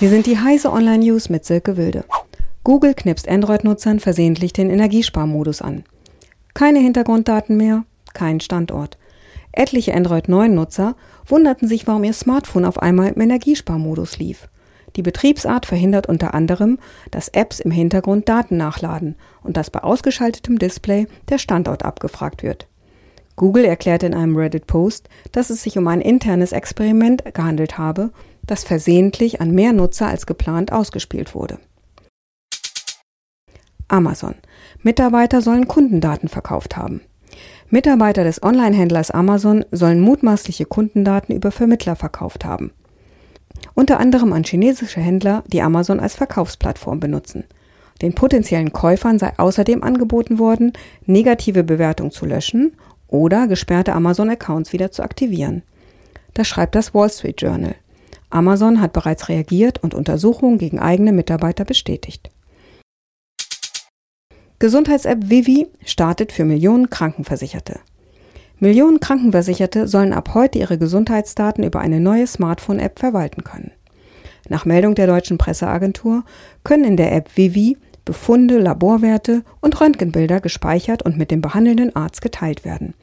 Wir sind die heiße Online News mit Silke Wilde. Google knipst Android-Nutzern versehentlich den Energiesparmodus an. Keine Hintergrunddaten mehr, kein Standort. Etliche Android 9 Nutzer wunderten sich, warum ihr Smartphone auf einmal im Energiesparmodus lief. Die Betriebsart verhindert unter anderem, dass Apps im Hintergrund Daten nachladen und dass bei ausgeschaltetem Display der Standort abgefragt wird. Google erklärte in einem Reddit-Post, dass es sich um ein internes Experiment gehandelt habe, das versehentlich an mehr Nutzer als geplant ausgespielt wurde. Amazon. Mitarbeiter sollen Kundendaten verkauft haben. Mitarbeiter des Online-Händlers Amazon sollen mutmaßliche Kundendaten über Vermittler verkauft haben. Unter anderem an chinesische Händler, die Amazon als Verkaufsplattform benutzen. Den potenziellen Käufern sei außerdem angeboten worden, negative Bewertungen zu löschen oder gesperrte Amazon-Accounts wieder zu aktivieren. Das schreibt das Wall Street Journal. Amazon hat bereits reagiert und Untersuchungen gegen eigene Mitarbeiter bestätigt. Gesundheits-App Vivi startet für Millionen Krankenversicherte. Millionen Krankenversicherte sollen ab heute ihre Gesundheitsdaten über eine neue Smartphone-App verwalten können. Nach Meldung der deutschen Presseagentur können in der App Vivi Befunde, Laborwerte und Röntgenbilder gespeichert und mit dem behandelnden Arzt geteilt werden.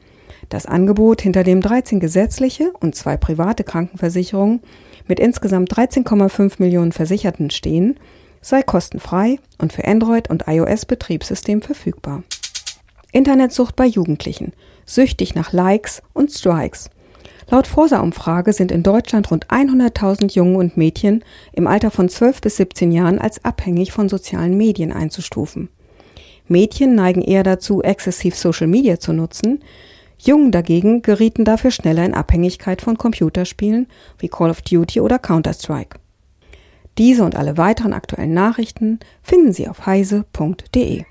Das Angebot, hinter dem 13 gesetzliche und zwei private Krankenversicherungen mit insgesamt 13,5 Millionen Versicherten stehen, sei kostenfrei und für Android und iOS Betriebssystem verfügbar. Internetsucht bei Jugendlichen, süchtig nach Likes und Strikes. Laut Forsa-Umfrage sind in Deutschland rund 100.000 Jungen und Mädchen im Alter von 12 bis 17 Jahren als abhängig von sozialen Medien einzustufen. Mädchen neigen eher dazu, exzessiv Social Media zu nutzen. Jungen dagegen gerieten dafür schneller in Abhängigkeit von Computerspielen wie Call of Duty oder Counter-Strike. Diese und alle weiteren aktuellen Nachrichten finden Sie auf heise.de.